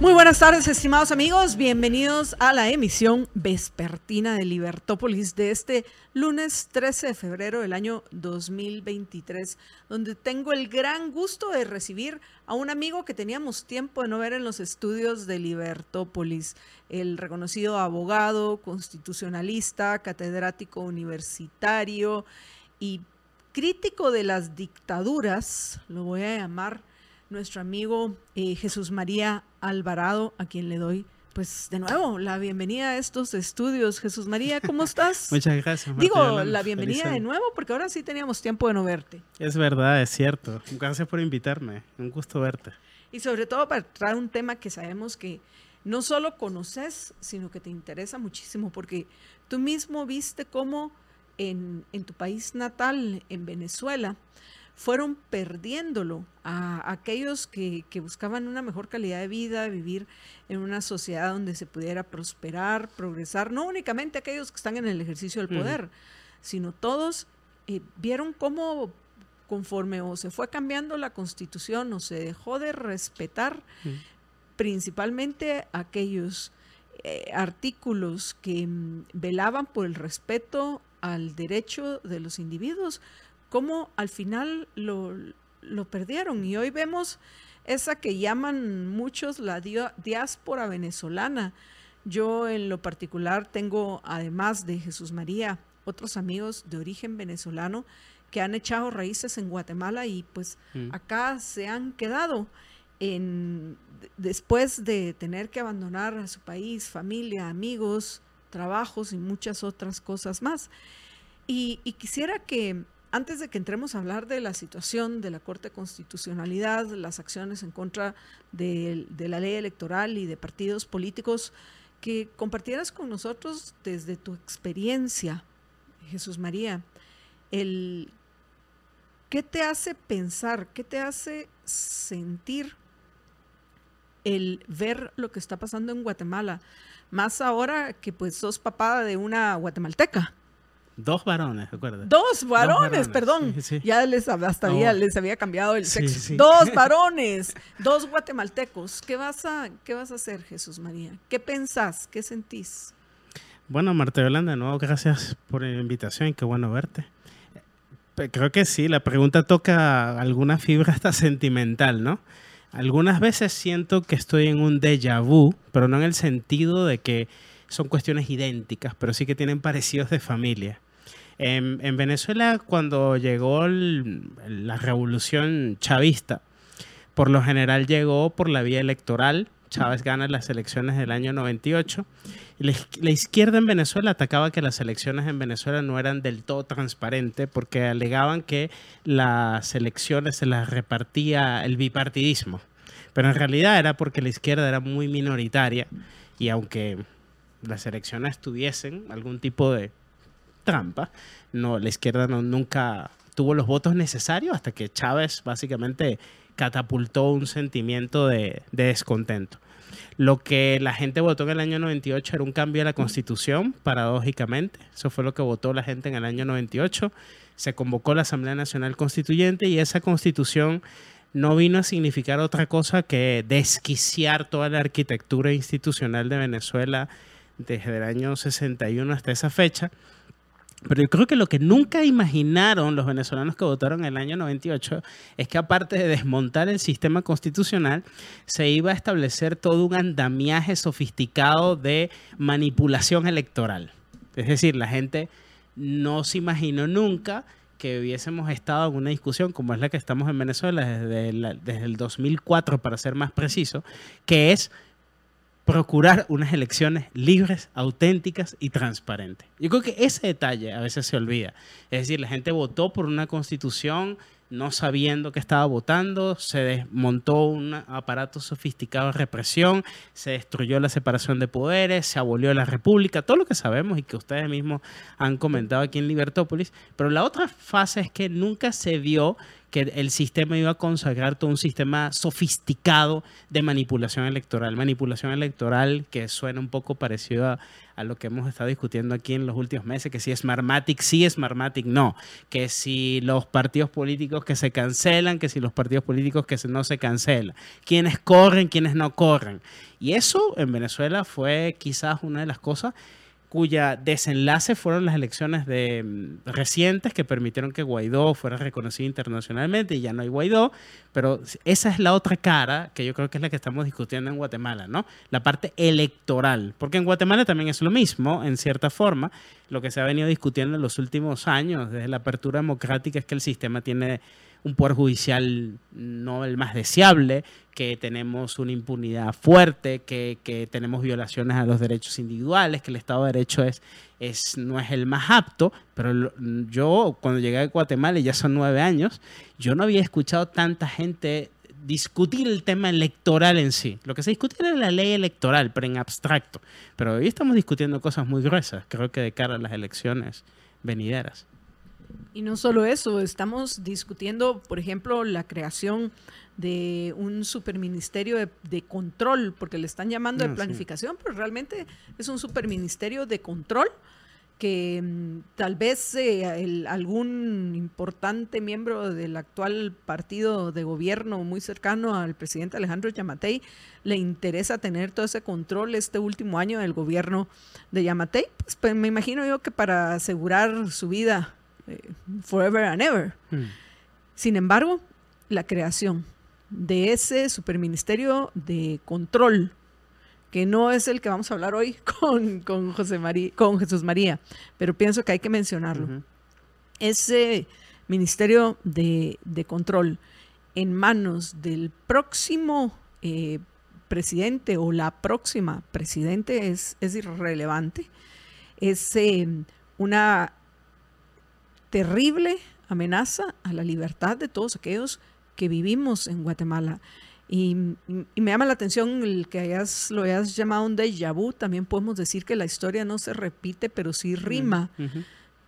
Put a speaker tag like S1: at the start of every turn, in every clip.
S1: Muy buenas tardes, estimados amigos. Bienvenidos a la emisión vespertina de Libertópolis de este lunes 13 de febrero del año 2023, donde tengo el gran gusto de recibir a un amigo que teníamos tiempo de no ver en los estudios de Libertópolis, el reconocido abogado, constitucionalista, catedrático universitario y crítico de las dictaduras, lo voy a llamar nuestro amigo eh, Jesús María Alvarado, a quien le doy pues de nuevo la bienvenida a estos estudios. Jesús María, ¿cómo estás?
S2: Muchas gracias.
S1: Digo, la bienvenida de nuevo porque ahora sí teníamos tiempo de no verte.
S2: Es verdad, es cierto. Gracias por invitarme. Un gusto verte.
S1: Y sobre todo para traer un tema que sabemos que no solo conoces, sino que te interesa muchísimo porque tú mismo viste cómo en, en tu país natal, en Venezuela, fueron perdiéndolo a aquellos que, buscaban una mejor calidad de vida, vivir en una sociedad donde se pudiera prosperar, progresar, no únicamente aquellos que están en el ejercicio del poder, sino todos eh, vieron cómo conforme o se fue cambiando la constitución o se dejó de respetar principalmente aquellos eh, artículos que mm, velaban por el respeto al derecho de los individuos, cómo al final lo, perdieron. Y hoy vemos esa que llaman muchos la diáspora venezolana. Yo en lo particular tengo, además de Jesús María, otros amigos de origen venezolano que han echado raíces en Guatemala y pues mm. acá se han quedado en, después de tener que abandonar a su país, familia, amigos, trabajos y muchas otras cosas más. y quisiera que antes de que entremos a hablar de la situación de la Corte de Constitucionalidad, las acciones en contra de, la ley electoral y de partidos políticos, que compartieras con nosotros desde tu experiencia, Jesús María, el qué te hace pensar, qué te hace sentir el ver lo que está pasando en Guatemala, más ahora que pues sos papá de una guatemalteca.
S2: Dos varones, recuerda.
S1: Dos varones, perdón. Ya les, hasta había, les había cambiado el sexo. dos varones, dos guatemaltecos. ¿Qué vas, a, ¿Qué vas a hacer, Jesús María? ¿Qué pensás? ¿Qué sentís?
S2: Bueno, Marta Yolanda, de nuevo, gracias por la invitación y qué bueno verte. Creo que sí, la pregunta toca alguna fibra hasta sentimental, ¿no? Algunas veces siento que estoy en un déjà vu, pero no en el sentido de que son cuestiones idénticas, pero sí que tienen parecidos de familia. En, Venezuela, cuando llegó la revolución chavista, por lo general llegó por la vía electoral. Chávez gana las elecciones del año 98. Y la, izquierda en Venezuela atacaba que las elecciones en Venezuela no eran del todo transparentes porque alegaban que las elecciones se las repartía el bipartidismo. Pero en realidad era porque la izquierda era muy minoritaria y aunque las elecciones tuviesen algún tipo de trampa. No, la izquierda no, nunca tuvo los votos necesarios hasta que Chávez básicamente catapultó un sentimiento de, descontento. Lo que la gente votó en el año 98 era un cambio de la constitución, paradójicamente. Eso fue lo que votó la gente en el año 98. Se convocó la Asamblea Nacional Constituyente y esa constitución no vino a significar otra cosa que desquiciar toda la arquitectura institucional de Venezuela desde el año 61 hasta esa fecha pero yo creo que lo que nunca imaginaron los venezolanos que votaron en el año 98 es que aparte de desmontar el sistema constitucional, se iba a establecer todo un andamiaje sofisticado de manipulación electoral. Es decir, la gente no se imaginó nunca que hubiésemos estado en una discusión como es la que estamos en Venezuela desde, desde el 2004, para ser más preciso, que es procurar unas elecciones libres, auténticas y transparentes. Yo creo que ese detalle a veces se olvida. Es decir, la gente votó por una constitución no sabiendo que estaba votando, se desmontó un aparato sofisticado de represión, se destruyó la separación de poderes, se abolió la república, todo lo que sabemos y que ustedes mismos han comentado aquí en Libertópolis. Pero la otra fase es que nunca se vio que el sistema iba a consagrar todo un sistema sofisticado de manipulación electoral. Manipulación electoral que suena un poco parecido a, lo que hemos estado discutiendo aquí en los últimos meses, que si es Smartmatic, sí es Smartmatic, no. Que si los partidos políticos que se cancelan, que si los partidos políticos que no se cancelan. Quienes corren, quienes no corren. Y eso en Venezuela fue quizás una de las cosas cuya desenlace fueron las elecciones de, mm, recientes que permitieron que Guaidó fuera reconocido internacionalmente y ya no hay Guaidó, pero esa es la otra cara que yo creo que es la que estamos discutiendo en Guatemala, ¿no? La parte electoral, porque en Guatemala también es lo mismo, en cierta forma, lo que se ha venido discutiendo en los últimos años, desde la apertura democrática, es que el sistema tiene un poder judicial no el más deseable, que tenemos una impunidad fuerte, que, tenemos violaciones a los derechos individuales, que el Estado de Derecho es, es, no es el más apto, pero yo cuando llegué a Guatemala, ya son nueve años, yo no había escuchado tanta gente discutir el tema electoral en sí. Lo que se discutía era la ley electoral, pero en abstracto. Pero hoy estamos discutiendo cosas muy gruesas, creo que de cara a las elecciones venideras.
S1: Y no solo eso, estamos discutiendo, por ejemplo, la creación de un superministerio de, control, porque le están llamando de ah, planificación, pero realmente es un superministerio de control que mm, tal vez eh, algún importante miembro del actual partido de gobierno muy cercano al presidente Alejandro Yamatei le interesa tener todo ese control este último año del gobierno de Yamatei, pues, pues me imagino yo que para asegurar su vida forever and ever. Hmm. Sin embargo, la creación de ese superministerio de control, que no es el que vamos a hablar hoy con, con, José María, con Jesús María, pero pienso que hay que mencionarlo. Ese ministerio de, control en manos del próximo eh, presidente o la próxima presidente es, es irrelevante. Es eh, una terrible amenaza a la libertad de todos aquellos que vivimos en Guatemala. Y, me llama la atención el que hayas, lo hayas llamado un déjà vu. También podemos decir que la historia no se repite, pero sí rima,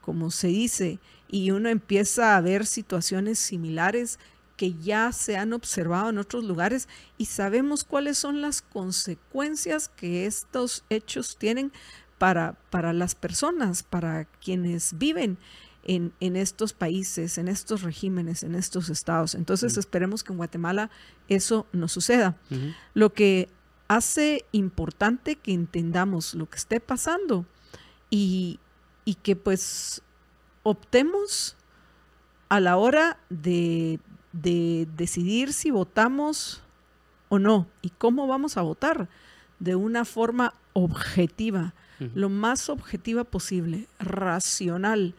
S1: como se dice. Y uno empieza a ver situaciones similares que ya se han observado en otros lugares y sabemos cuáles son las consecuencias que estos hechos tienen para, para las personas, para quienes viven en, estos países, en estos regímenes, en estos estados. Entonces esperemos que en Guatemala eso no suceda. Lo que hace importante que entendamos lo que esté pasando y, que pues optemos a la hora de, decidir si votamos o no y cómo vamos a votar de una forma objetiva, lo más objetiva posible, racional,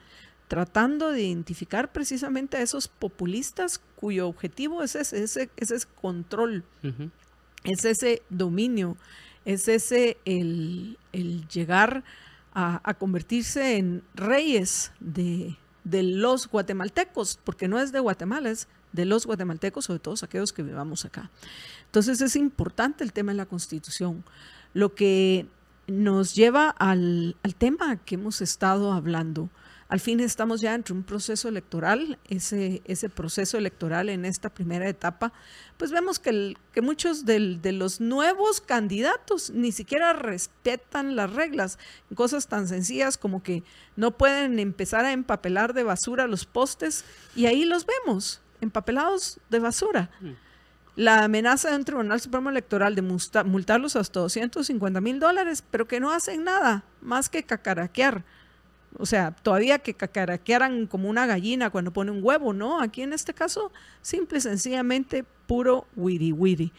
S1: tratando de identificar precisamente a esos populistas cuyo objetivo es ese, ese, ese control, es ese dominio, es ese el, llegar a, convertirse en reyes de, de, los guatemaltecos, porque no es de Guatemala, es de los guatemaltecos o de todos aquellos que vivamos acá. Entonces es importante el tema de la constitución, lo que nos lleva al, al tema que hemos estado hablando al fin estamos ya entre un proceso electoral, ese, ese proceso electoral en esta primera etapa, pues vemos que, que muchos de los nuevos candidatos ni siquiera respetan las reglas, cosas tan sencillas como que no pueden empezar a empapelar de basura los postes y ahí los vemos, empapelados de basura. Mm. La amenaza de un Tribunal Supremo Electoral de multarlos hasta 250 mil dólares, pero que no hacen nada más que cacaraquear o sea, todavía que cacaraquearan como una gallina cuando pone un huevo, ¿no? Aquí en este caso, simple y sencillamente puro wiri wiri.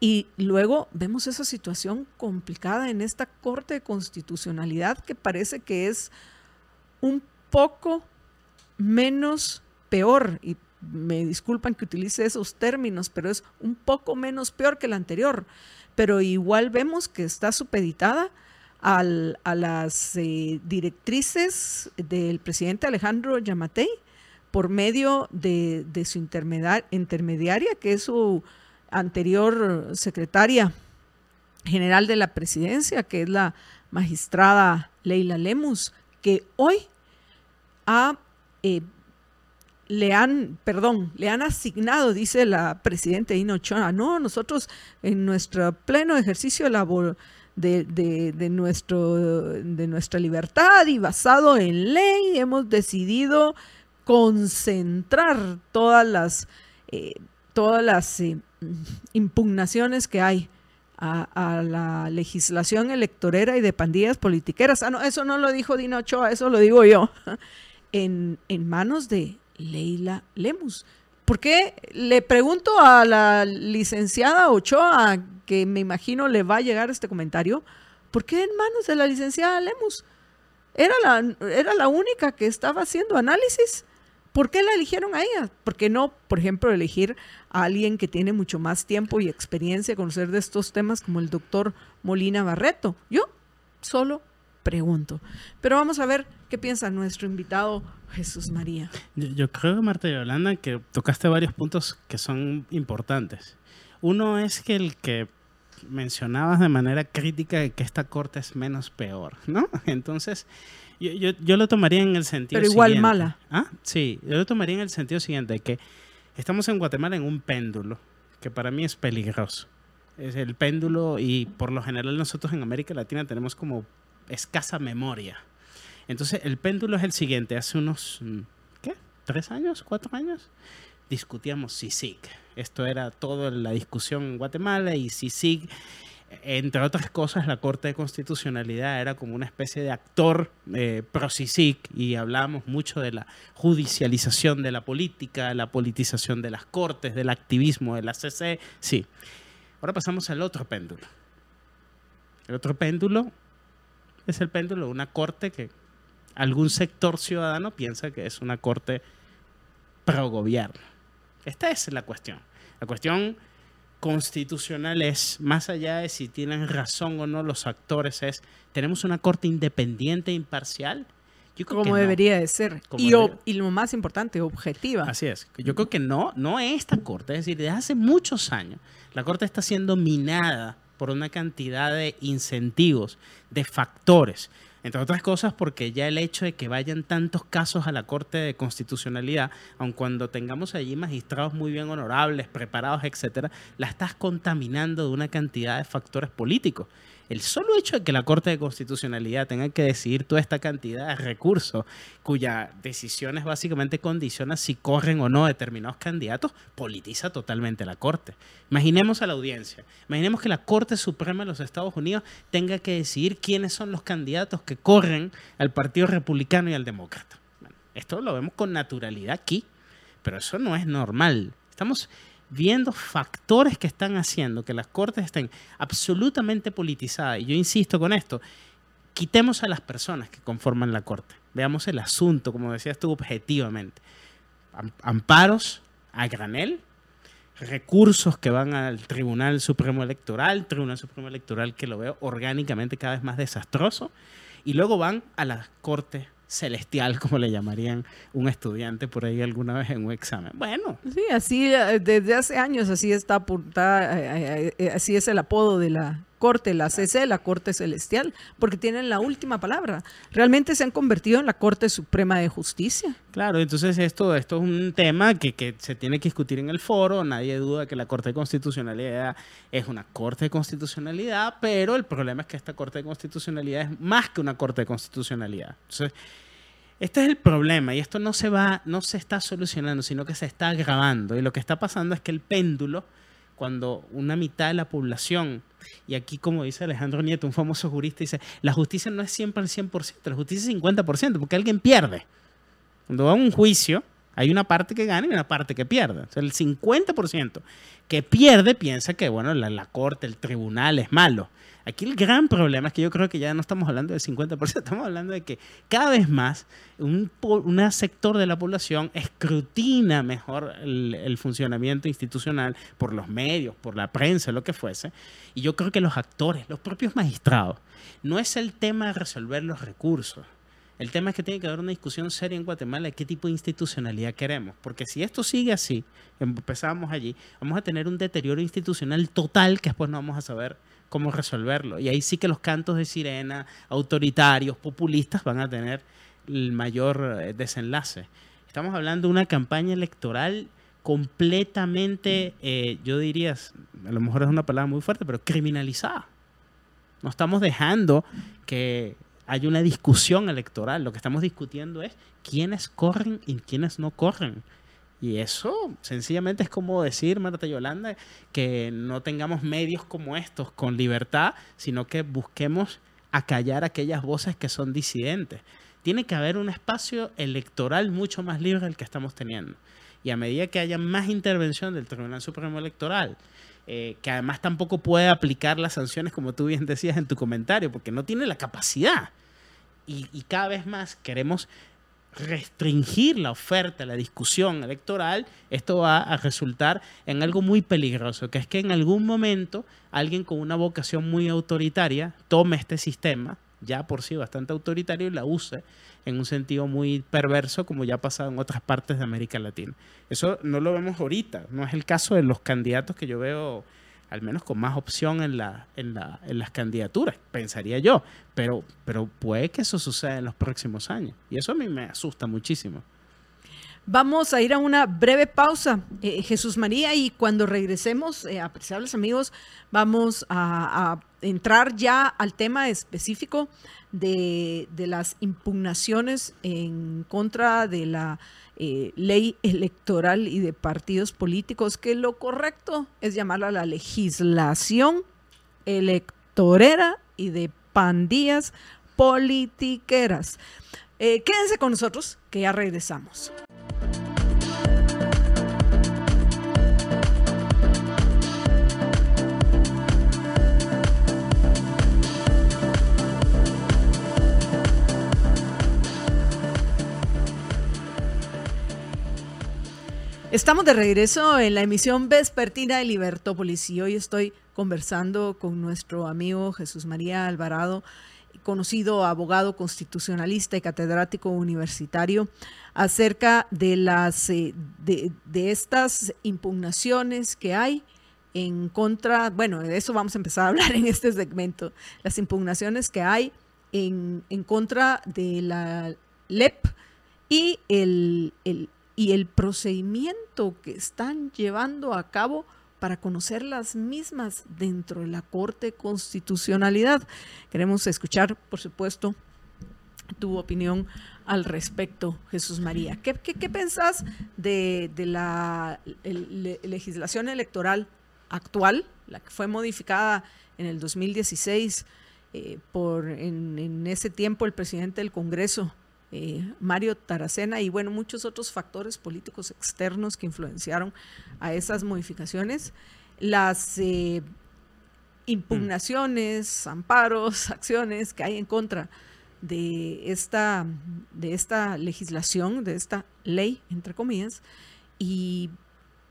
S1: Y luego vemos esa situación complicada en esta Corte de Constitucionalidad que parece que es un poco menos peor, y me disculpan que utilice esos términos, pero es un poco menos peor que la anterior, pero igual vemos que está supeditada a las eh, directrices del presidente Alejandro Yamatei por medio de, de su intermediaria, que es su anterior secretaria general de la presidencia, que es la magistrada Leila Lemus, que hoy ha, eh, le han, perdón, le han asignado, dice la presidenta Ino Ochoa, no, nosotros en nuestro pleno ejercicio de, de, nuestro, de nuestra libertad y basado en ley, hemos decidido concentrar todas las, eh, todas las eh, impugnaciones que hay a, la legislación electorera y de pandillas politiqueras. Ah, no, eso no lo dijo Dina Ochoa, eso lo digo yo. En, en manos de Leila Lemus. ¿Por qué le pregunto a la licenciada Ochoa, que me imagino le va a llegar este comentario, ¿por qué en manos de la licenciada Lemus? Era la, era la única que estaba haciendo análisis. ¿Por qué la eligieron a ella? ¿Por qué no, por ejemplo, elegir a alguien que tiene mucho más tiempo y experiencia conocer de estos temas como el doctor Molina Barreto? Yo solo pregunto. Pero vamos a ver qué piensa nuestro invitado Jesús María.
S2: Yo, creo, Marta y Yolanda, que tocaste varios puntos que son importantes. Uno es que el que mencionabas de manera crítica que esta corte es menos peor, ¿no? Entonces, yo, yo, yo, lo tomaría en el sentido
S1: Pero igual mala.
S2: ¿Ah? Sí, yo lo tomaría en el sentido siguiente, que estamos en Guatemala en un péndulo, que para mí es peligroso. Es el péndulo y por lo general nosotros en América Latina tenemos como escasa memoria. Entonces, el péndulo es el siguiente. Hace unos, mm, ¿qué? ¿Tres años? ¿Cuatro años? Discutíamos CICIG. Esto era toda la discusión en Guatemala y CICIG entre otras cosas, la Corte de Constitucionalidad era como una especie de actor eh, pro-CICIC y hablábamos mucho de la judicialización de la política, la politización de las cortes, del activismo de la CC. Sí. Ahora pasamos al otro péndulo. El otro péndulo es el péndulo de una corte que algún sector ciudadano piensa que es una corte pro-gobierno. Esta es la cuestión. La cuestión constitucional es, más allá de si tienen razón o no los actores, es, tenemos una corte independiente e imparcial.
S1: Yo creo Como debería de ser. Y, y, lo más importante, objetiva.
S2: Así es. Yo creo que no, no esta corte. Es decir, desde hace muchos años, la corte está siendo minada por una cantidad de incentivos, de factores entre otras cosas porque ya el hecho de que vayan tantos casos a la Corte de Constitucionalidad, aun cuando tengamos allí magistrados muy bien honorables, preparados, etcétera, la estás contaminando de una cantidad de factores políticos. El solo hecho de que la Corte de Constitucionalidad tenga que decidir toda esta cantidad de recursos, cuya decisiones básicamente condicionan si corren o no determinados candidatos, politiza totalmente la Corte. Imaginemos a la audiencia, imaginemos que la Corte Suprema de los Estados Unidos tenga que decidir quiénes son los candidatos que corren al Partido Republicano y al Demócrata. esto lo vemos con naturalidad aquí, pero eso no es normal. Estamos viendo factores que están haciendo que las cortes estén absolutamente politizadas. Y yo insisto con esto, quitemos a las personas que conforman la corte. Veamos el asunto, como decías tú, objetivamente. Amparos a granel, recursos que van al Tribunal Supremo Electoral, Tribunal Supremo Electoral que lo veo orgánicamente cada vez más desastroso, y luego van a la Corte celestial, como le llamarían un estudiante por ahí alguna vez en un examen. Bueno.
S1: Sí, así eh, desde hace años así está apuntada, eh, eh, así es el apodo de la corte, la CC, la corte celestial, porque tienen la última palabra. Realmente se han convertido en la Corte Suprema de Justicia.
S2: Claro, entonces esto, esto es un tema que, que se tiene que discutir en el foro. Nadie duda que la Corte de Constitucionalidad es una Corte de Constitucionalidad, pero el problema es que esta Corte de Constitucionalidad es más que una Corte de Constitucionalidad. Entonces, este es el problema y esto no se va, no se está solucionando, sino que se está agravando. Y lo que está pasando es que el péndulo, cuando una mitad de la población, y aquí como dice Alejandro Nieto, un famoso jurista, dice, la justicia no es siempre el 100%, la justicia es 50%, porque alguien pierde. Cuando va a un juicio, hay una parte que gana y una parte que pierde. El 50% que pierde piensa que, bueno, la, corte, el tribunal es malo. Aquí el gran problema es que yo creo que ya no estamos hablando del 50%, estamos hablando de que cada vez más un, sector de la población escrutina mejor el, funcionamiento institucional por los medios, por la prensa, lo que fuese. Y yo creo que los actores, los propios magistrados, no es el tema de resolver los recursos. El tema es que tiene que haber una discusión seria en Guatemala de qué tipo de institucionalidad queremos. Porque si esto sigue así, empezamos allí, vamos a tener un deterioro institucional total que después no vamos a saber cómo resolverlo. Y ahí sí que los cantos de sirena, autoritarios, populistas, van a tener el mayor eh, desenlace. Estamos hablando de una campaña electoral completamente, eh, yo diría, a lo mejor es una palabra muy fuerte, pero criminalizada. No estamos dejando que haya una discusión electoral. Lo que estamos discutiendo es quiénes corren y quiénes no corren. Y eso sencillamente es como decir, Marta Yolanda, que no tengamos medios como estos con libertad, sino que busquemos acallar aquellas voces que son disidentes. Tiene que haber un espacio electoral mucho más libre del que estamos teniendo. Y a medida que haya más intervención del Tribunal Supremo Electoral, eh, que además tampoco puede aplicar las sanciones, como tú bien decías en tu comentario, porque no tiene la capacidad. Y, y cada vez más queremos restringir la oferta, la discusión electoral, esto va a resultar en algo muy peligroso, que es que en algún momento alguien con una vocación muy autoritaria tome este sistema, ya por sí bastante autoritario, y la use en un sentido muy perverso, como ya ha pasado en otras partes de América Latina. Eso no lo vemos ahorita, no es el caso de los candidatos que yo veo al menos con más opción en, la, en, la, en las candidaturas, pensaría yo, pero, pero puede que eso suceda en los próximos años y eso a mí me asusta muchísimo.
S1: Vamos a ir a una breve pausa, eh, Jesús María, y cuando regresemos, eh, apreciables amigos, vamos a, entrar ya al tema específico de, de las impugnaciones en contra de la eh, ley electoral y de partidos políticos, que lo correcto es llamarla la legislación electorera y de pandillas politiqueras. Quédense con nosotros, que ya regresamos. Estamos de regreso en la emisión vespertina de Libertópolis y hoy estoy conversando con nuestro amigo Jesús María Alvarado, conocido abogado constitucionalista y catedrático universitario, acerca de las eh, de, de, estas impugnaciones que hay en contra, bueno, de eso vamos a empezar a hablar en este segmento, las impugnaciones que hay en, en contra de la LEP y el, el y el procedimiento que están llevando a cabo para conocer las mismas dentro de la Corte Constitucionalidad. Queremos escuchar, por supuesto, tu opinión al respecto, Jesús María. ¿Qué, qué, qué pensás de, de la legislación electoral actual, la que fue modificada en el 2016 eh, por en ese tiempo el presidente del Congreso, eh, Mario Taracena y bueno, muchos otros factores políticos externos que influenciaron a esas modificaciones. Las eh, impugnaciones, amparos, acciones que hay en contra de esta, de esta legislación, de esta ley, entre comillas, y,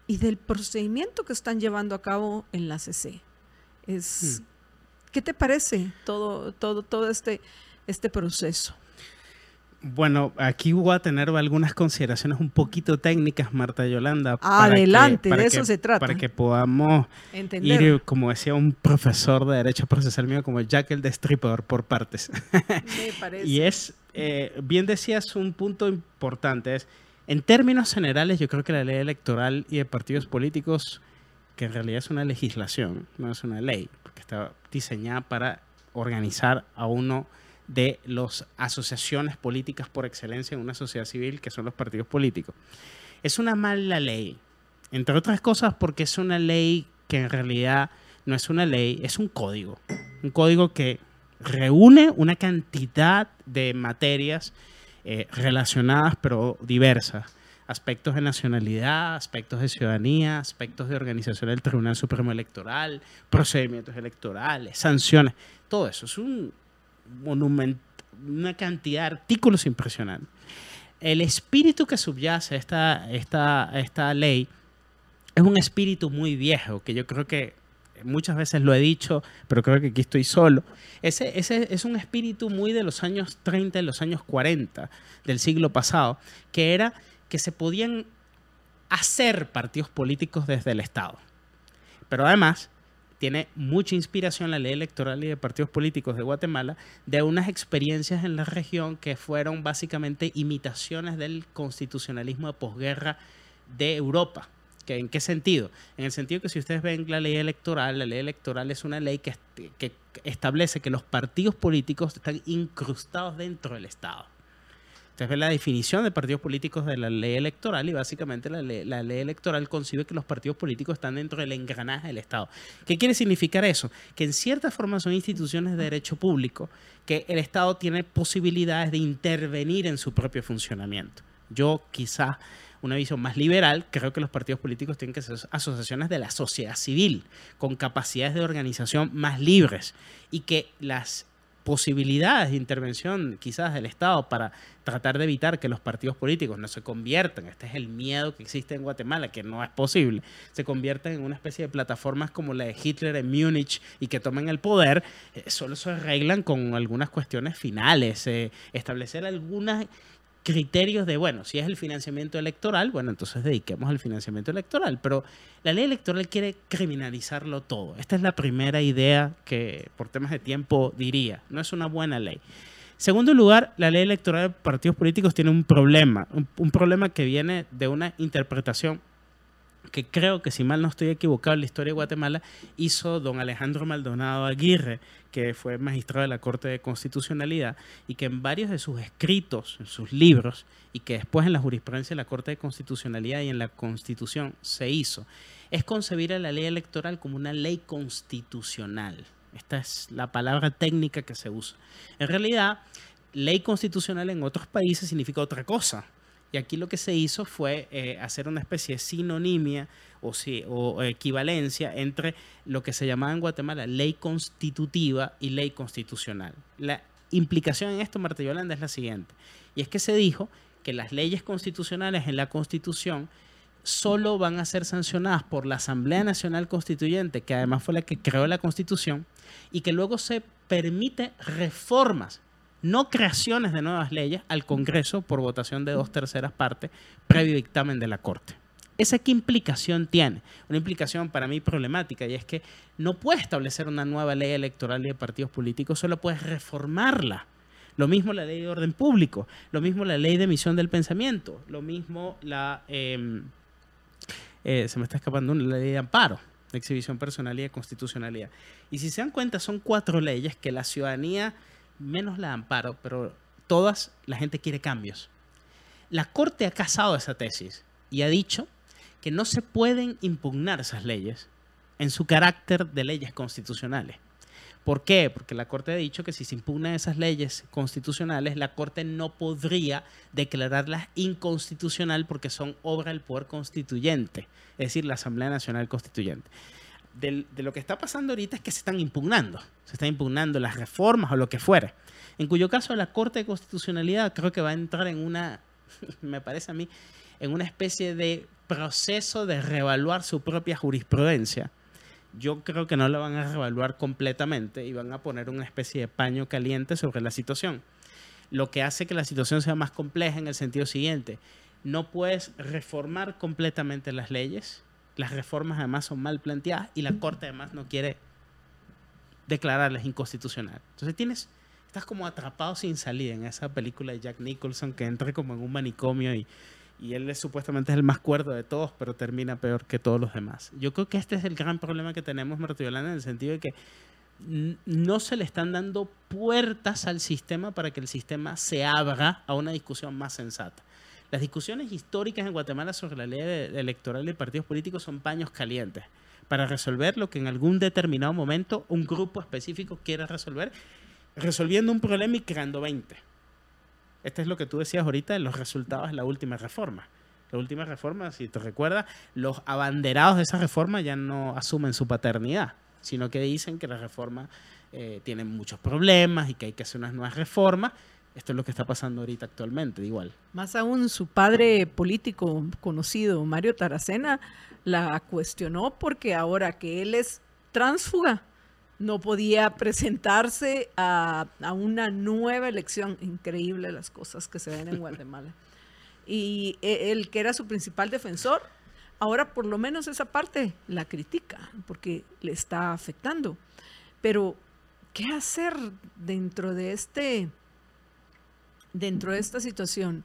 S1: y del procedimiento que están llevando a cabo en la CC. Es, mm. ¿Qué te parece todo, todo, todo este, este proceso?
S2: Bueno, aquí voy a tener algunas consideraciones un poquito técnicas, Marta Yolanda.
S1: Adelante, que, de eso
S2: que,
S1: se trata.
S2: Para que podamos
S1: Entender.
S2: ir, como decía un profesor de Derecho Procesal mío, como Jack el Destripador por partes.
S1: Me parece.
S2: y es, eh, bien decías, un punto importante, es, en términos generales, yo creo que la ley electoral y de partidos políticos, que en realidad es una legislación, no es una ley, porque está diseñada para organizar a uno de las asociaciones políticas por excelencia en una sociedad civil, que son los partidos políticos. Es una mala ley, entre otras cosas porque es una ley que en realidad no es una ley, es un código. Un código que reúne una cantidad de materias eh, relacionadas pero diversas. Aspectos de nacionalidad, aspectos de ciudadanía, aspectos de organización del Tribunal Supremo Electoral, procedimientos electorales, sanciones, todo eso. Es un monument, una cantidad de artículos impresionantes. El espíritu que subyace a esta, esta, esta ley es un espíritu muy viejo, que yo creo que muchas veces lo he dicho, pero creo que aquí estoy solo. Ese, ese es un espíritu muy de los años 30 y los años 40 del siglo pasado, que era que se podían hacer partidos políticos desde el Estado. Pero además tiene mucha inspiración la ley electoral y de partidos políticos de Guatemala de unas experiencias en la región que fueron básicamente imitaciones del constitucionalismo de posguerra de Europa. ¿En qué sentido? En el sentido que si ustedes ven la ley electoral, la ley electoral es una ley que, que establece que los partidos políticos están incrustados dentro del Estado. Ustedes ven la definición de partidos políticos de la ley electoral y básicamente la ley, la ley, electoral concibe que los partidos políticos están dentro del engranaje del Estado. ¿Qué quiere significar eso? Que en cierta forma son instituciones de derecho público, que el Estado tiene posibilidades de intervenir en su propio funcionamiento. Yo quizás una visión más liberal, creo que los partidos políticos tienen que ser asociaciones de la sociedad civil, con capacidades de organización más libres y que las posibilidades de intervención quizás del Estado para tratar de evitar que los partidos políticos no se conviertan, este es el miedo que existe en Guatemala, que no es posible, se conviertan en una especie de plataformas como la de Hitler en Múnich y que tomen el poder, eh, solo se arreglan con algunas cuestiones finales, eh, establecer algunas criterios de, bueno, si es el financiamiento electoral, bueno, entonces dediquemos al financiamiento electoral. Pero la ley electoral quiere criminalizarlo todo. Esta es la primera idea que, por temas de tiempo, diría. No es una buena ley. Segundo lugar, la ley electoral de partidos políticos tiene un problema, un, problema que viene de una interpretación que creo que si mal no estoy equivocado en la historia de Guatemala, hizo don Alejandro Maldonado Aguirre, que fue magistrado de la Corte de Constitucionalidad y que en varios de sus escritos, en sus libros, y que después en la jurisprudencia de la Corte de Constitucionalidad y en la Constitución se hizo, es concebir a la ley electoral como una ley constitucional. Esta es la palabra técnica que se usa. En realidad, ley constitucional en otros países significa otra cosa y aquí lo que se hizo fue eh, hacer una especie de sinonimia o, equivalencia entre lo que se llamaba en Guatemala ley constitutiva y ley constitucional. La implicación en esto, Marta Yolanda, es la siguiente. Y es que se dijo que las leyes constitucionales en la Constitución solo van a ser sancionadas por la Asamblea Nacional Constituyente, que además fue la que creó la Constitución, y que luego se permite reformas no creaciones de nuevas leyes al Congreso por votación de dos terceras partes previo dictamen de la Corte. ¿Esa qué implicación tiene? Una implicación para mí problemática y es que no puedes establecer una nueva ley electoral y de partidos políticos, solo puedes reformarla. Lo mismo la ley de orden público, lo mismo la ley de emisión del pensamiento, lo mismo la... Em, eh, se me está escapando una ley de amparo, de exhibición personal y de constitucionalidad. Y si se dan cuenta, son cuatro leyes que la ciudadanía menos la amparo, pero todas la gente quiere cambios. La Corte ha casado esa tesis y ha dicho que no se pueden impugnar esas leyes en su carácter de leyes constitucionales. ¿Por qué? Porque la Corte ha dicho que si se impugnan esas leyes constitucionales, la Corte no podría declararlas inconstitucional porque son obra del poder constituyente, es decir, la Asamblea Nacional Constituyente de, lo que está pasando ahorita es que se están impugnando. Se están impugnando las reformas o lo que fuere. En cuyo caso la Corte de Constitucionalidad creo que va a entrar en una, me parece a mí, en una especie de proceso de reevaluar su propia jurisprudencia. Yo creo que no la van a reevaluar completamente y van a poner una especie de paño caliente sobre la situación. Lo que hace que la situación sea más compleja en el sentido siguiente. No puedes reformar completamente las leyes, las reformas además son mal planteadas y la Corte además no quiere declararlas inconstitucional. Entonces tienes, estás como atrapado sin salida en esa película de Jack Nicholson que entra como en un manicomio y, y él es, supuestamente es el más cuerdo de todos, pero termina peor que todos los demás. Yo creo que este es el gran problema que tenemos, Marta Yolanda, en el sentido de que no se le están dando puertas al sistema para que el sistema se abra a una discusión más sensata. Las discusiones históricas en Guatemala sobre la ley electoral de partidos políticos son paños calientes para resolver lo que en algún determinado momento un grupo específico quiere resolver, resolviendo un problema y creando 20. Este es lo que tú decías ahorita de los resultados de la última reforma. La última reforma, si te recuerdas, los abanderados de esa reforma ya no asumen su paternidad, sino que dicen que la reforma eh, tiene muchos problemas y que hay que hacer unas nuevas reformas esto es lo que está pasando ahorita actualmente, igual.
S1: Más aún, su padre político conocido, Mario Taracena, la cuestionó porque ahora que él es tránsfuga no podía presentarse a, una nueva elección. Increíble las cosas que se ven en Guatemala. Y el que era su principal defensor, ahora por lo menos esa parte la critica, porque le está afectando. Pero, ¿qué hacer dentro de este, dentro de esta situación?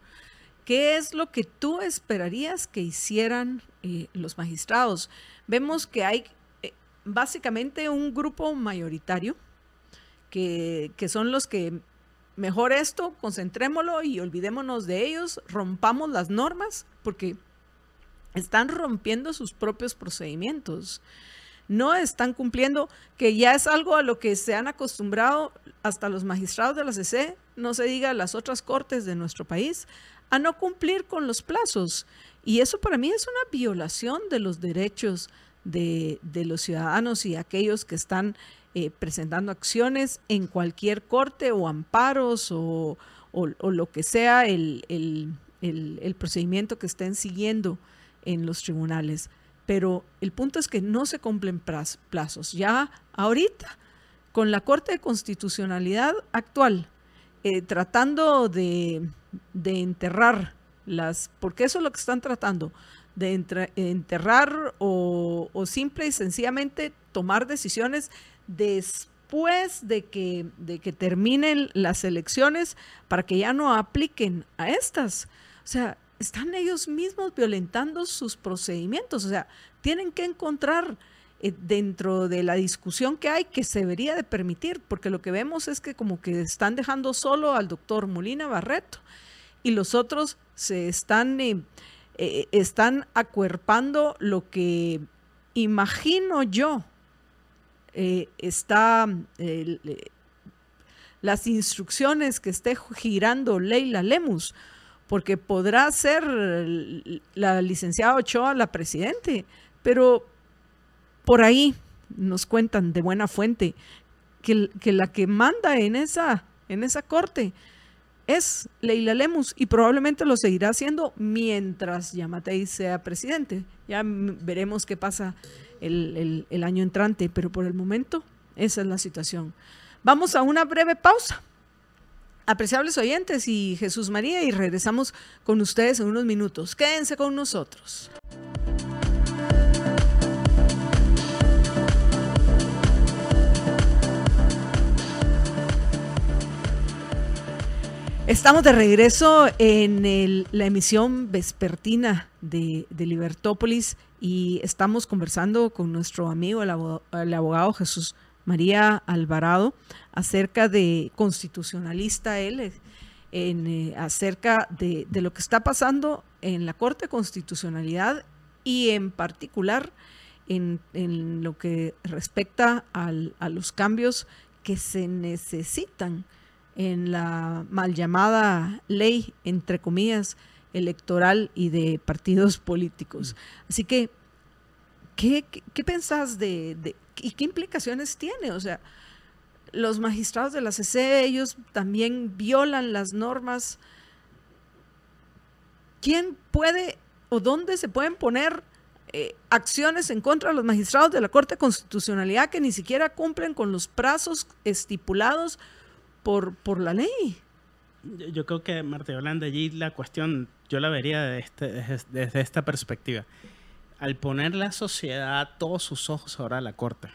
S1: ¿Qué es lo que tú esperarías que hicieran eh, los magistrados? Vemos que hay eh, básicamente un grupo mayoritario que, que, son los que mejor esto, concentrémoslo y olvidémonos de ellos, rompamos las normas, porque están rompiendo sus propios procedimientos. No están cumpliendo, que ya es algo a lo que se han acostumbrado hasta los magistrados de la CC, no se diga las otras cortes de nuestro país, a no cumplir con los plazos. Y eso para mí es una violación de los derechos de, los ciudadanos y aquellos que están eh, presentando acciones en cualquier corte o amparos o, lo que sea el, el, procedimiento que estén siguiendo en los tribunales. Pero el punto es que no se cumplen plazos. Ya ahorita, con la Corte de Constitucionalidad actual, eh, tratando de, enterrar las, porque eso es lo que están tratando, de enterrar o, simple y sencillamente tomar decisiones después de que, de que terminen las elecciones para que ya no apliquen a estas. O sea, están ellos mismos violentando sus procedimientos. O sea, tienen que encontrar eh, dentro de la discusión que hay que se debería de permitir, porque lo que vemos es que como que están dejando solo al doctor Molina Barreto y los otros se están, eh, eh, están acuerpando lo que imagino yo está las instrucciones que esté girando Leila Lemus, porque podrá ser la licenciada Ochoa la presidente, pero por ahí nos cuentan de buena fuente que, la que manda en esa, en esa corte es Leila Lemus y probablemente lo seguirá haciendo mientras Yamatei sea presidente. Ya veremos qué pasa el, el año entrante, pero por el momento esa es la situación. Vamos a una breve pausa. Apreciables oyentes y Jesús María y regresamos con ustedes en unos minutos. Quédense con nosotros. Estamos de regreso en la emisión vespertina de, Libertópolis y estamos conversando con nuestro amigo, el abogado, Jesús María Alvarado, acerca de constitucionalista él, en, eh, acerca de, lo que está pasando en la Corte de Constitucionalidad y en particular en, lo que respecta a los cambios que se necesitan en la mal llamada ley, entre comillas, electoral y de partidos políticos. Así que, ¿qué, qué, pensás de, y qué implicaciones tiene? O sea, los magistrados de la CC, ellos también violan las normas. ¿Quién puede o dónde se pueden poner eh, acciones en contra de los magistrados de la Corte de Constitucionalidad que ni siquiera cumplen con los plazos estipulados por, por la ley.
S2: Yo, creo que, Marta Yolanda, allí la cuestión yo la vería este, desde, esta perspectiva. Al poner la sociedad todos sus ojos ahora a la Corte,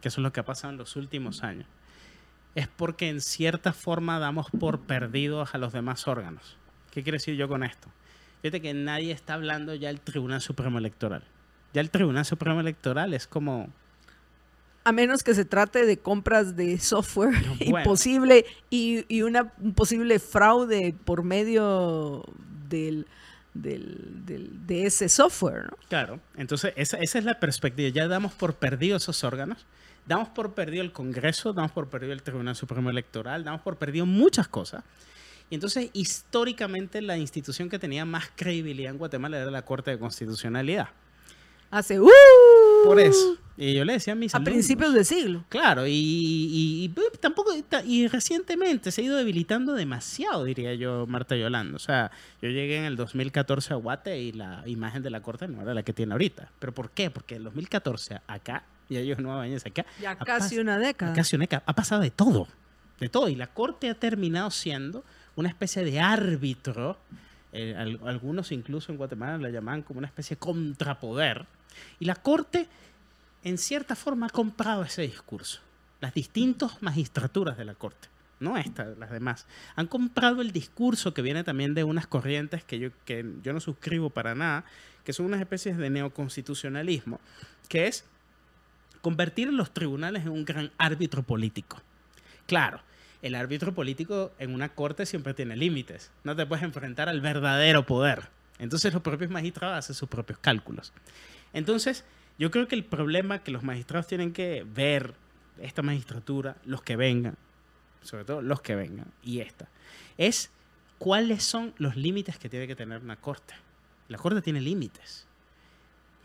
S2: que eso es lo que ha pasado en los últimos años, es porque en cierta forma damos por perdidos a los demás órganos. ¿Qué quiere decir yo con esto? Fíjate que nadie está hablando ya del Tribunal Supremo Electoral. Ya el Tribunal Supremo Electoral es como
S1: a menos que se trate de compras de software imposible y, una, un posible fraude por medio del, de ese software. ¿no?
S2: Claro, entonces esa, esa, es la perspectiva. Ya damos por perdido esos órganos, damos por perdido el Congreso, damos por perdido el Tribunal Supremo Electoral, damos por perdido muchas cosas. Y entonces, históricamente, la institución que tenía más credibilidad en Guatemala era la Corte de Constitucionalidad.
S1: Hace ¡uh!
S2: Por eso. Y yo le decía a mis
S1: A principios del siglo.
S2: Claro, y, pues, tampoco, y recientemente se ha ido debilitando demasiado, diría yo, Marta Yolanda. O sea, yo llegué en el 2014 a Guate y la imagen de la Corte no era la que tiene ahorita. ¿Pero por qué? Porque en el 2014 acá yo nueve años acá.
S1: Ya casi una década.
S2: Casi una década. Ha pasado de todo, de todo. Y la Corte ha terminado siendo una especie de árbitro. eh, al- algunos incluso en Guatemala la llamaban como una especie de contrapoder. Y la Corte, en cierta forma, ha comprado ese discurso. Las distintas magistraturas de la Corte, no estas, las demás, han comprado el discurso que viene también de unas corrientes que yo, que yo no suscribo para nada, que son unas especies de neoconstitucionalismo, que es convertir los tribunales en un gran árbitro político. Claro, el árbitro político en una corte siempre tiene límites. No te puedes enfrentar al verdadero poder. Entonces los propios magistrados hacen sus propios cálculos. Entonces, yo creo que el problema que los magistrados tienen que ver, esta magistratura, los que vengan, sobre todo los que vengan, y esta, es cuáles son los límites que tiene que tener una corte. La corte tiene límites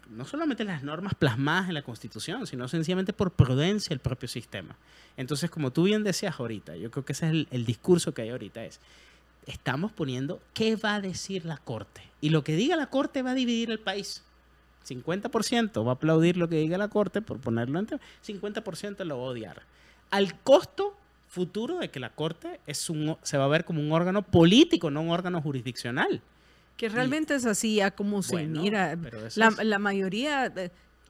S2: no solamente las normas plasmadas en la Constitución, sino sencillamente por prudencia el propio sistema. Entonces, como tú bien decías ahorita, yo creo que ese es el, el discurso que hay ahorita, es, estamos poniendo qué va a decir la Corte. Y lo que diga la Corte va a dividir el país. 50% va a aplaudir lo que diga la Corte, por ponerlo entre 50% lo va a odiar. Al costo futuro de que la Corte es un, se va a ver como un órgano político, no un órgano jurisdiccional.
S1: Que realmente es así, a como se mira. La,
S2: es-
S1: la mayoría,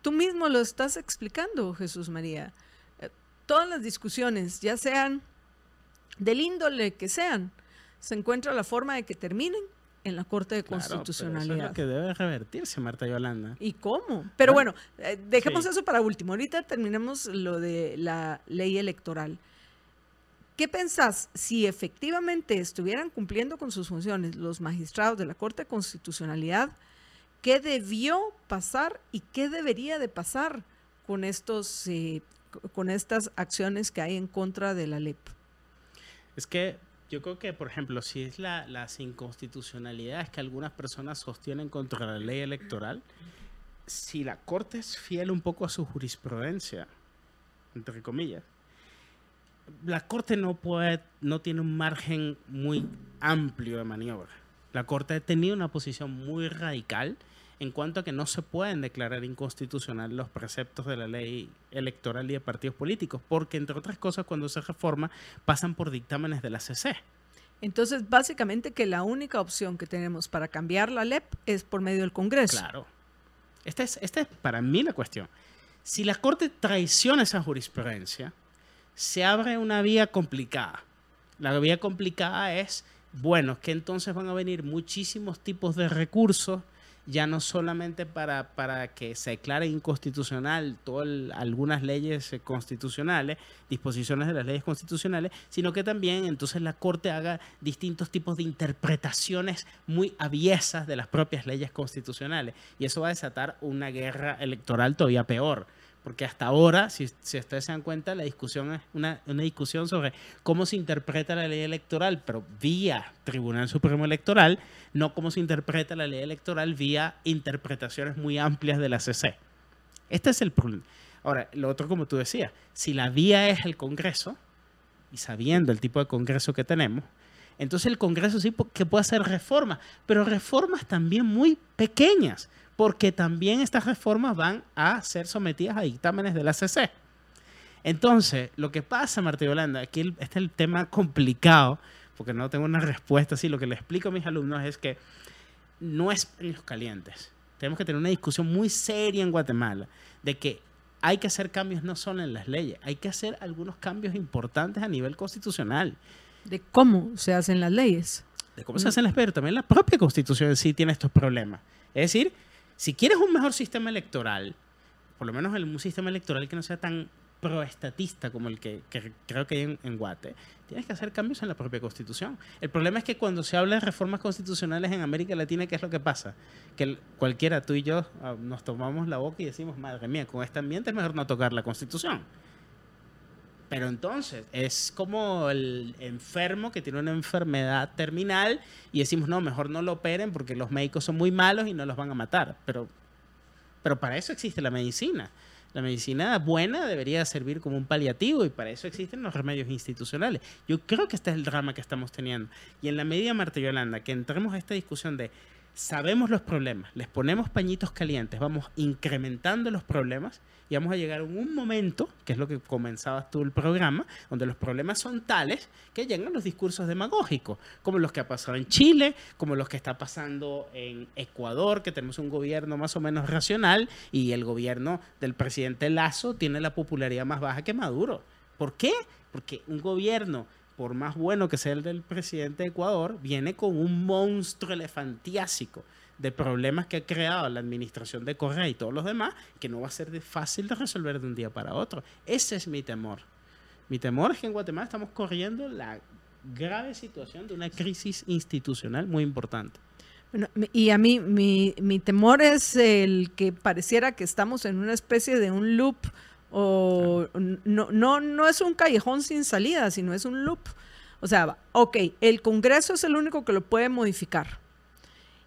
S1: tú mismo lo estás explicando, Jesús María. Eh, Todas las discusiones, ya sean del índole que sean, se encuentra la forma de que terminen en la Corte de
S2: Claro, pero eso
S1: Constitucionalidad.
S2: es lo que debe revertirse, Marta Yolanda.
S1: ¿Y cómo? Pero
S2: Bueno,
S1: bueno, eh, dejemos
S2: sí.
S1: eso para último. Ahorita terminemos lo de la ley electoral. ¿Qué pensás si efectivamente estuvieran cumpliendo con sus funciones los magistrados de la Corte de Constitucionalidad? ¿Qué debió pasar y qué debería de pasar con estos eh, con estas acciones que hay en contra de la LEP?
S2: Es que yo creo que, por ejemplo, si es la, las inconstitucionalidades que algunas personas sostienen contra la ley electoral, si la Corte es fiel un poco a su jurisprudencia, entre comillas, la Corte no puede, no tiene un margen muy amplio de maniobra. La Corte ha tenido una posición muy radical en cuanto a que no se pueden declarar inconstitucional los preceptos de la ley electoral y de partidos políticos, porque entre otras cosas cuando se reforma pasan por dictámenes de la CC.
S1: Entonces, básicamente que la única opción que tenemos para cambiar la LEP es por medio del Congreso.
S2: Claro. Esta es, esta es para mí la cuestión. Si la Corte traiciona esa jurisprudencia, se abre una vía complicada. La vía complicada es, bueno, que entonces van a venir muchísimos tipos de recursos, ya no solamente para, para que se declare inconstitucional todas algunas leyes eh, constitucionales, disposiciones de las leyes constitucionales, sino que también entonces la Corte haga distintos tipos de interpretaciones muy aviesas de las propias leyes constitucionales. Y eso va a desatar una guerra electoral todavía peor. Porque hasta ahora, si, si ustedes se dan cuenta, la discusión es una, una discusión sobre cómo se interpreta la ley electoral, pero vía Tribunal Supremo Electoral, no cómo se interpreta la ley electoral vía interpretaciones muy amplias de la CC. Este es el problema. Ahora, lo otro, como tú decías, si la vía es el Congreso, y sabiendo el tipo de Congreso que tenemos, entonces el Congreso sí que puede hacer reformas, pero reformas también muy pequeñas, porque también estas reformas van a ser sometidas a dictámenes de la CC. Entonces, lo que pasa, Marta Yolanda, aquí el- este es el tema complicado, porque no tengo una respuesta así. Lo que le explico a mis alumnos es que no es paños calientes. Tenemos que tener una discusión muy seria en Guatemala de que hay que hacer cambios no solo en las leyes, hay que hacer algunos cambios importantes a nivel constitucional.
S1: De cómo se hacen las leyes.
S2: De cómo se hacen las pero también la propia constitución en sí tiene estos problemas. Es decir, si quieres un mejor sistema electoral, por lo menos un sistema electoral que no sea tan proestatista como el que, creo que hay en, Guate, tienes que hacer cambios en la propia constitución. El problema es que cuando se habla de reformas constitucionales en América Latina, ¿qué es lo que pasa? Que cualquiera, tú y yo, ah, nos tomamos la boca y decimos, madre mía, con este ambiente es mejor no tocar la constitución. Pero entonces es como el enfermo que tiene una enfermedad terminal y decimos, no, mejor no lo operen porque los médicos son muy malos y no los van a matar. Pero, pero para eso existe la medicina. La medicina buena debería servir como un paliativo y para eso existen los remedios institucionales. Yo creo que este es el drama que estamos teniendo. Y en la medida, Marta Yolanda, que entremos a esta discusión de sabemos los problemas, les ponemos pañitos calientes, vamos incrementando los problemas y vamos a llegar a un momento, que es lo que comenzabas tú el programa, donde los problemas son tales que llegan los discursos demagógicos, como los que ha pasado en Chile, como los que está pasando en Ecuador, que tenemos un gobierno más o menos racional y el gobierno del presidente Lazo tiene la popularidad más baja que Maduro. ¿Por qué? Porque un gobierno por más bueno que sea el del presidente de Ecuador, viene con un monstruo elefantiásico de problemas que ha creado la administración de Correa y todos los demás, que no va a ser de fácil de resolver de un día para otro. Ese es mi temor. Mi temor es que en Guatemala estamos corriendo la grave situación de una crisis institucional muy importante.
S1: y a mí mi, mi temor es el que pareciera que estamos en una especie de un loop o no, no, no es un callejón sin salida, sino es un loop. O sea, ok, el Congreso es el único que lo puede modificar.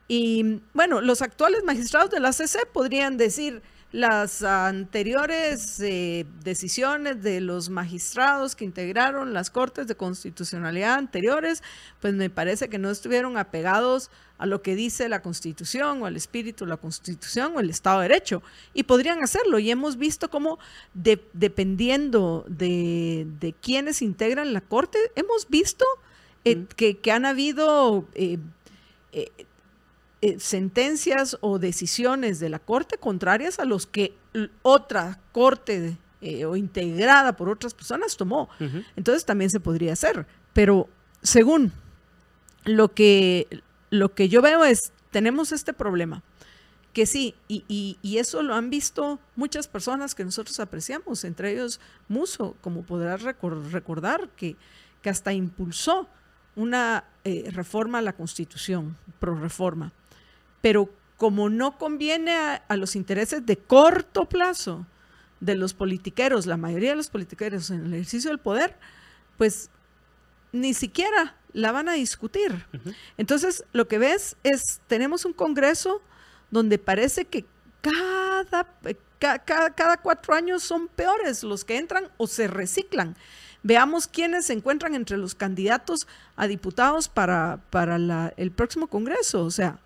S1: Y bueno, los actuales magistrados de la CC podrían decir las anteriores eh, decisiones de los magistrados que integraron las Cortes de Constitucionalidad anteriores, pues me parece que no estuvieron apegados a lo que dice la Constitución o al espíritu de la Constitución o el Estado de Derecho. Y podrían hacerlo. Y hemos visto cómo, dependiendo de, de quienes integran la Corte, hemos visto eh, que, han habido... Eh, eh, sentencias o decisiones de la Corte contrarias a los que otra Corte o integrada por otras personas tomó. Entonces también se podría hacer. Pero según lo que, lo que yo veo es, tenemos este problema. Que sí, y, eso lo han visto muchas personas que nosotros apreciamos, entre ellos Muso, como podrás recordar, que, que hasta impulsó una eh, reforma a la Constitución, pro reforma pero como no conviene a, los intereses de corto plazo de los politiqueros, la mayoría de los politiqueros en el ejercicio del poder, pues ni siquiera la van a discutir. Entonces, lo que ves es, tenemos un Congreso donde parece que cada, cada, cuatro años son peores los que entran o se reciclan. Veamos quiénes se encuentran entre los candidatos a diputados para, para el próximo Congreso. O sea,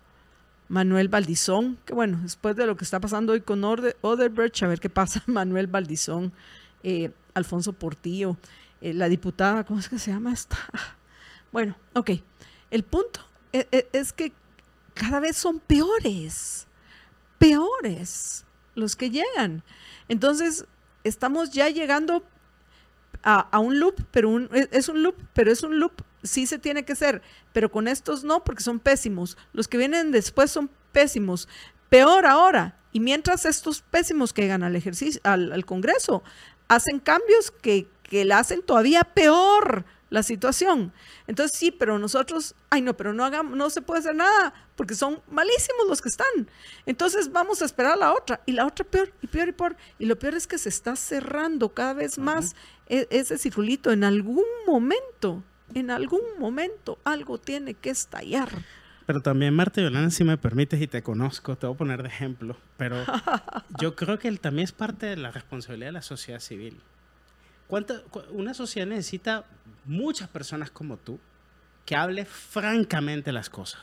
S1: Manuel Valdizón, que bueno, después de lo que está pasando hoy con Oderbrecht, a ver qué pasa, Manuel Valdizón, eh, Alfonso Portillo, eh, la diputada, ¿cómo es que se llama esta? Bueno, ok, el punto es, e, es que cada vez son peores, peores los que llegan. Entonces, estamos ya llegando a, un loop, pero es un loop, pero es un loop, sí se tiene que hacer, pero con estos no, porque son pésimos. Los que vienen después son pésimos. Peor ahora. Y mientras estos pésimos que llegan al ejercicio, al, Congreso, hacen cambios que, que la hacen todavía peor la situación. Entonces sí, pero nosotros, ay no, pero no hagamos, no se puede hacer nada, porque son malísimos los que están. Entonces vamos a esperar a la otra, y la otra peor, y peor, y peor. Y lo peor es que se está cerrando cada vez más e, ese circulito en algún momento, en algún momento algo tiene que estallar.
S2: Pero también, Marta Yolanda, si me permites y te conozco, te voy a poner de ejemplo, pero yo creo que él también es parte de la responsabilidad de la sociedad civil. Una sociedad necesita muchas personas como tú que hable francamente las cosas.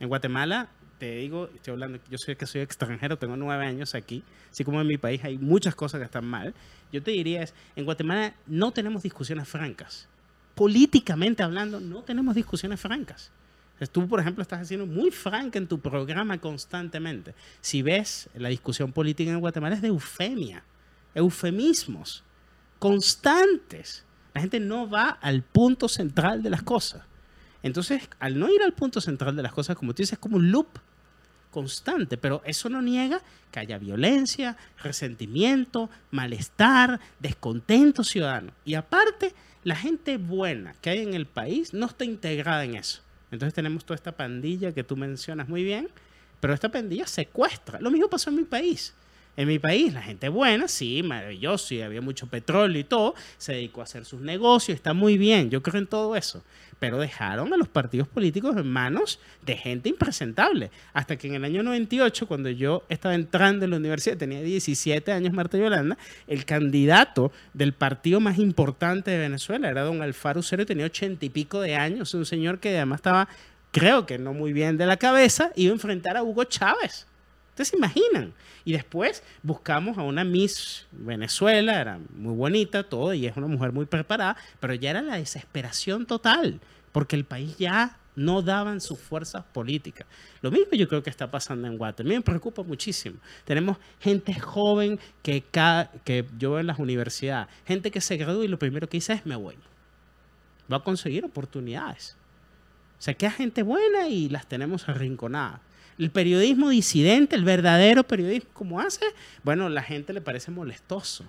S2: En Guatemala, te digo, estoy hablando, yo sé que soy extranjero, tengo nueve años aquí, así como en mi país hay muchas cosas que están mal. Yo te diría es, en Guatemala no tenemos discusiones francas. Políticamente hablando, no tenemos discusiones francas. Tú, por ejemplo, estás haciendo muy franca en tu programa constantemente. Si ves la discusión política en Guatemala es de eufemia, eufemismos constantes. La gente no va al punto central de las cosas. Entonces, al no ir al punto central de las cosas, como tú dices, es como un loop constante, pero eso no niega que haya violencia, resentimiento, malestar, descontento ciudadano. Y aparte, la gente buena que hay en el país no está integrada en eso. Entonces tenemos toda esta pandilla que tú mencionas muy bien, pero esta pandilla secuestra. Lo mismo pasó en mi país. En mi país, la gente buena, sí, maravilloso, y había mucho petróleo y todo, se dedicó a hacer sus negocios, está muy bien, yo creo en todo eso. Pero dejaron a los partidos políticos en manos de gente impresentable. Hasta que en el año 98, cuando yo estaba entrando en la universidad, tenía 17 años, Marta Yolanda, el candidato del partido más importante de Venezuela era don Alfaro Cero, tenía ochenta y pico de años, un señor que además estaba creo que no muy bien de la cabeza, iba a enfrentar a Hugo Chávez. ¿Ustedes se imaginan? Y después buscamos a una Miss Venezuela, era muy bonita, todo, y es una mujer muy preparada, pero ya era la desesperación total, porque el país ya no daban sus fuerzas políticas. Lo mismo yo creo que está pasando en Guatemala. Me preocupa muchísimo. Tenemos gente joven que, que yo veo en las universidades, gente que se gradúa y lo primero que dice es me voy. Va a conseguir oportunidades. O sea, que hay gente buena y las tenemos arrinconadas. El periodismo disidente, el verdadero periodismo como hace, bueno, la gente le parece molestoso,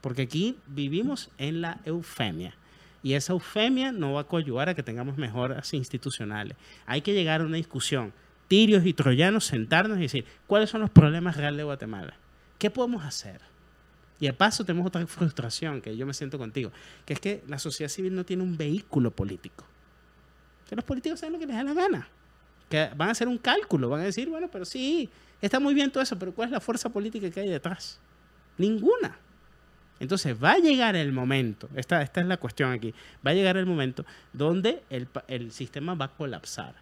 S2: porque aquí vivimos en la eufemia. Y esa eufemia no va a coadyuvar a que tengamos mejoras institucionales. Hay que llegar a una discusión, tirios y troyanos, sentarnos y decir, ¿cuáles son los problemas reales de Guatemala? ¿Qué podemos hacer? Y de paso tenemos otra frustración, que yo me siento contigo, que es que la sociedad civil no tiene un vehículo político. Que los políticos saben lo que les da la gana. Van a hacer un cálculo, van a decir, bueno, pero sí, está muy bien todo eso, pero ¿cuál es la fuerza política que hay detrás? Ninguna. Entonces va a llegar el momento, esta, esta es la cuestión aquí, va a llegar el momento donde el, el sistema va a colapsar.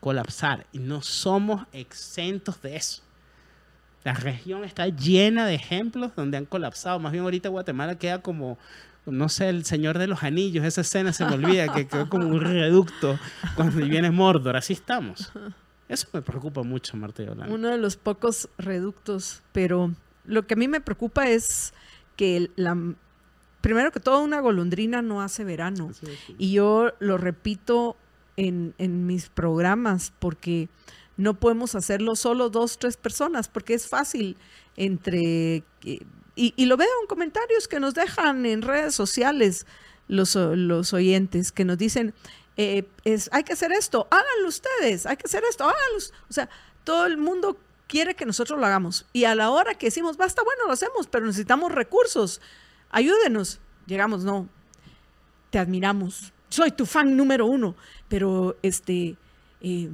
S2: Colapsar. Y no somos exentos de eso. La región está llena de ejemplos donde han colapsado. Más bien ahorita Guatemala queda como, no sé, el Señor de los Anillos. Esa escena se me olvida, que quedó como un reducto cuando viene Mordor. Así estamos. Eso me preocupa mucho, Marta Yolanda.
S1: Uno de los pocos reductos, pero lo que a mí me preocupa es que la, primero que todo una golondrina no hace verano. Y yo lo repito en, en, mis programas porque no podemos hacerlo solo dos, tres personas, porque es fácil entre... Y, lo veo en comentarios que nos dejan en redes sociales los, los oyentes, que nos dicen, eh, es, hay que hacer esto, háganlo ustedes, hay que hacer esto, háganlo. O sea, todo el mundo quiere que nosotros lo hagamos. Y a la hora que decimos, basta, bueno, lo hacemos, pero necesitamos recursos. Ayúdenos. Llegamos, no. Te admiramos. Soy tu fan número uno. Pero este. Eh,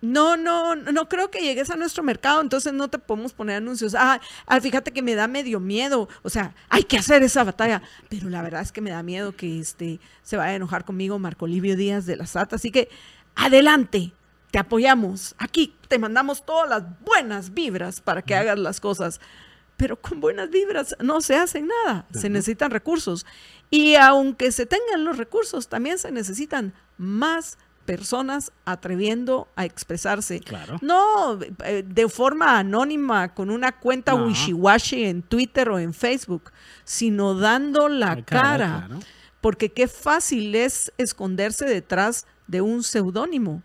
S1: no, no, no creo que llegues a nuestro mercado, entonces no te podemos poner anuncios. Ah, ah, fíjate que me da medio miedo. O sea, hay que hacer esa batalla. Pero la verdad es que me da miedo que este se vaya a enojar conmigo Marco Livio Díaz de la SAT. Así que adelante, te apoyamos. Aquí te mandamos todas las buenas vibras para que hagas las cosas. Pero con buenas vibras no se hace nada. Se necesitan recursos. Y aunque se tengan los recursos, también se necesitan más personas atreviendo a expresarse.
S2: Claro.
S1: No eh, de forma anónima con una cuenta wishy-washy en Twitter o en Facebook, sino dando la, cara. Porque qué fácil es esconderse detrás de un seudónimo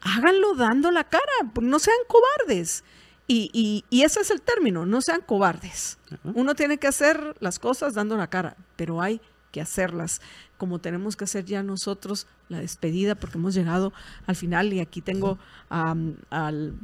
S1: háganlo dando la cara, no sean cobardes. Y, ese es el término, no sean cobardes. Uno tiene que hacer las cosas dando la cara, pero hay que hacerlas, como tenemos que hacer ya nosotros la despedida, porque hemos llegado al final y aquí tengo al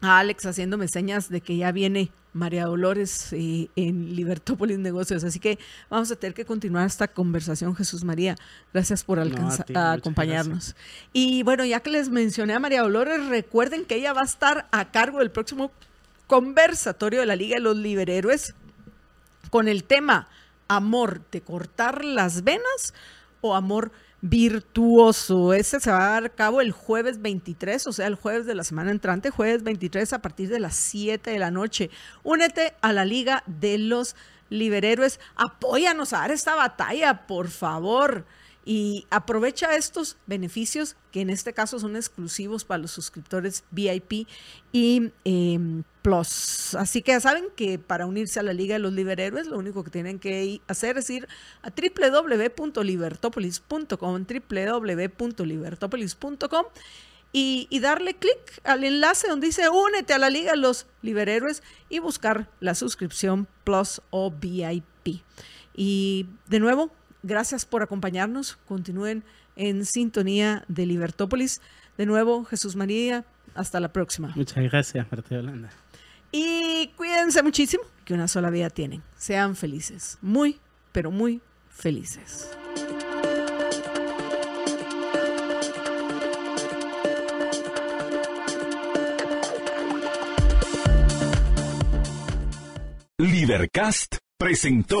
S1: a Alex haciéndome señas de que ya viene María Dolores eh, en Libertópolis Negocios. Así que vamos a tener que continuar esta conversación, Jesús María. Gracias por acompañarnos. Y bueno, ya que les mencioné a María Dolores, recuerden que ella va a estar a cargo del próximo conversatorio de la Liga de los Liberhéroes con el tema amor de cortar las venas o amor virtuoso. Ese se va a dar a cabo el jueves 23, o sea, el jueves de la semana entrante, jueves 23 a partir de las 7 de la noche. Únete a la Liga de los Liberhéroes. Apóyanos a dar esta batalla, por favor y aprovecha estos beneficios que en este caso son exclusivos para los suscriptores VIP y em, Plus. Así que ya saben que para unirse a la Liga de los Liberhéroes lo único que tienen que hacer es ir a www.libertopolis.com, www.libertopolis.com y, y darle clic al enlace donde dice únete a la Liga de los Liberhéroes y buscar la suscripción Plus o VIP. Y de nuevo, Gracias por acompañarnos. Continúen en sintonía de Libertópolis. De nuevo, Jesús María, hasta la próxima.
S2: Muchas gracias, Marta Yolanda.
S1: Y cuídense muchísimo, que una sola vida tienen. Sean felices, muy, pero muy felices.
S3: Libercast presentó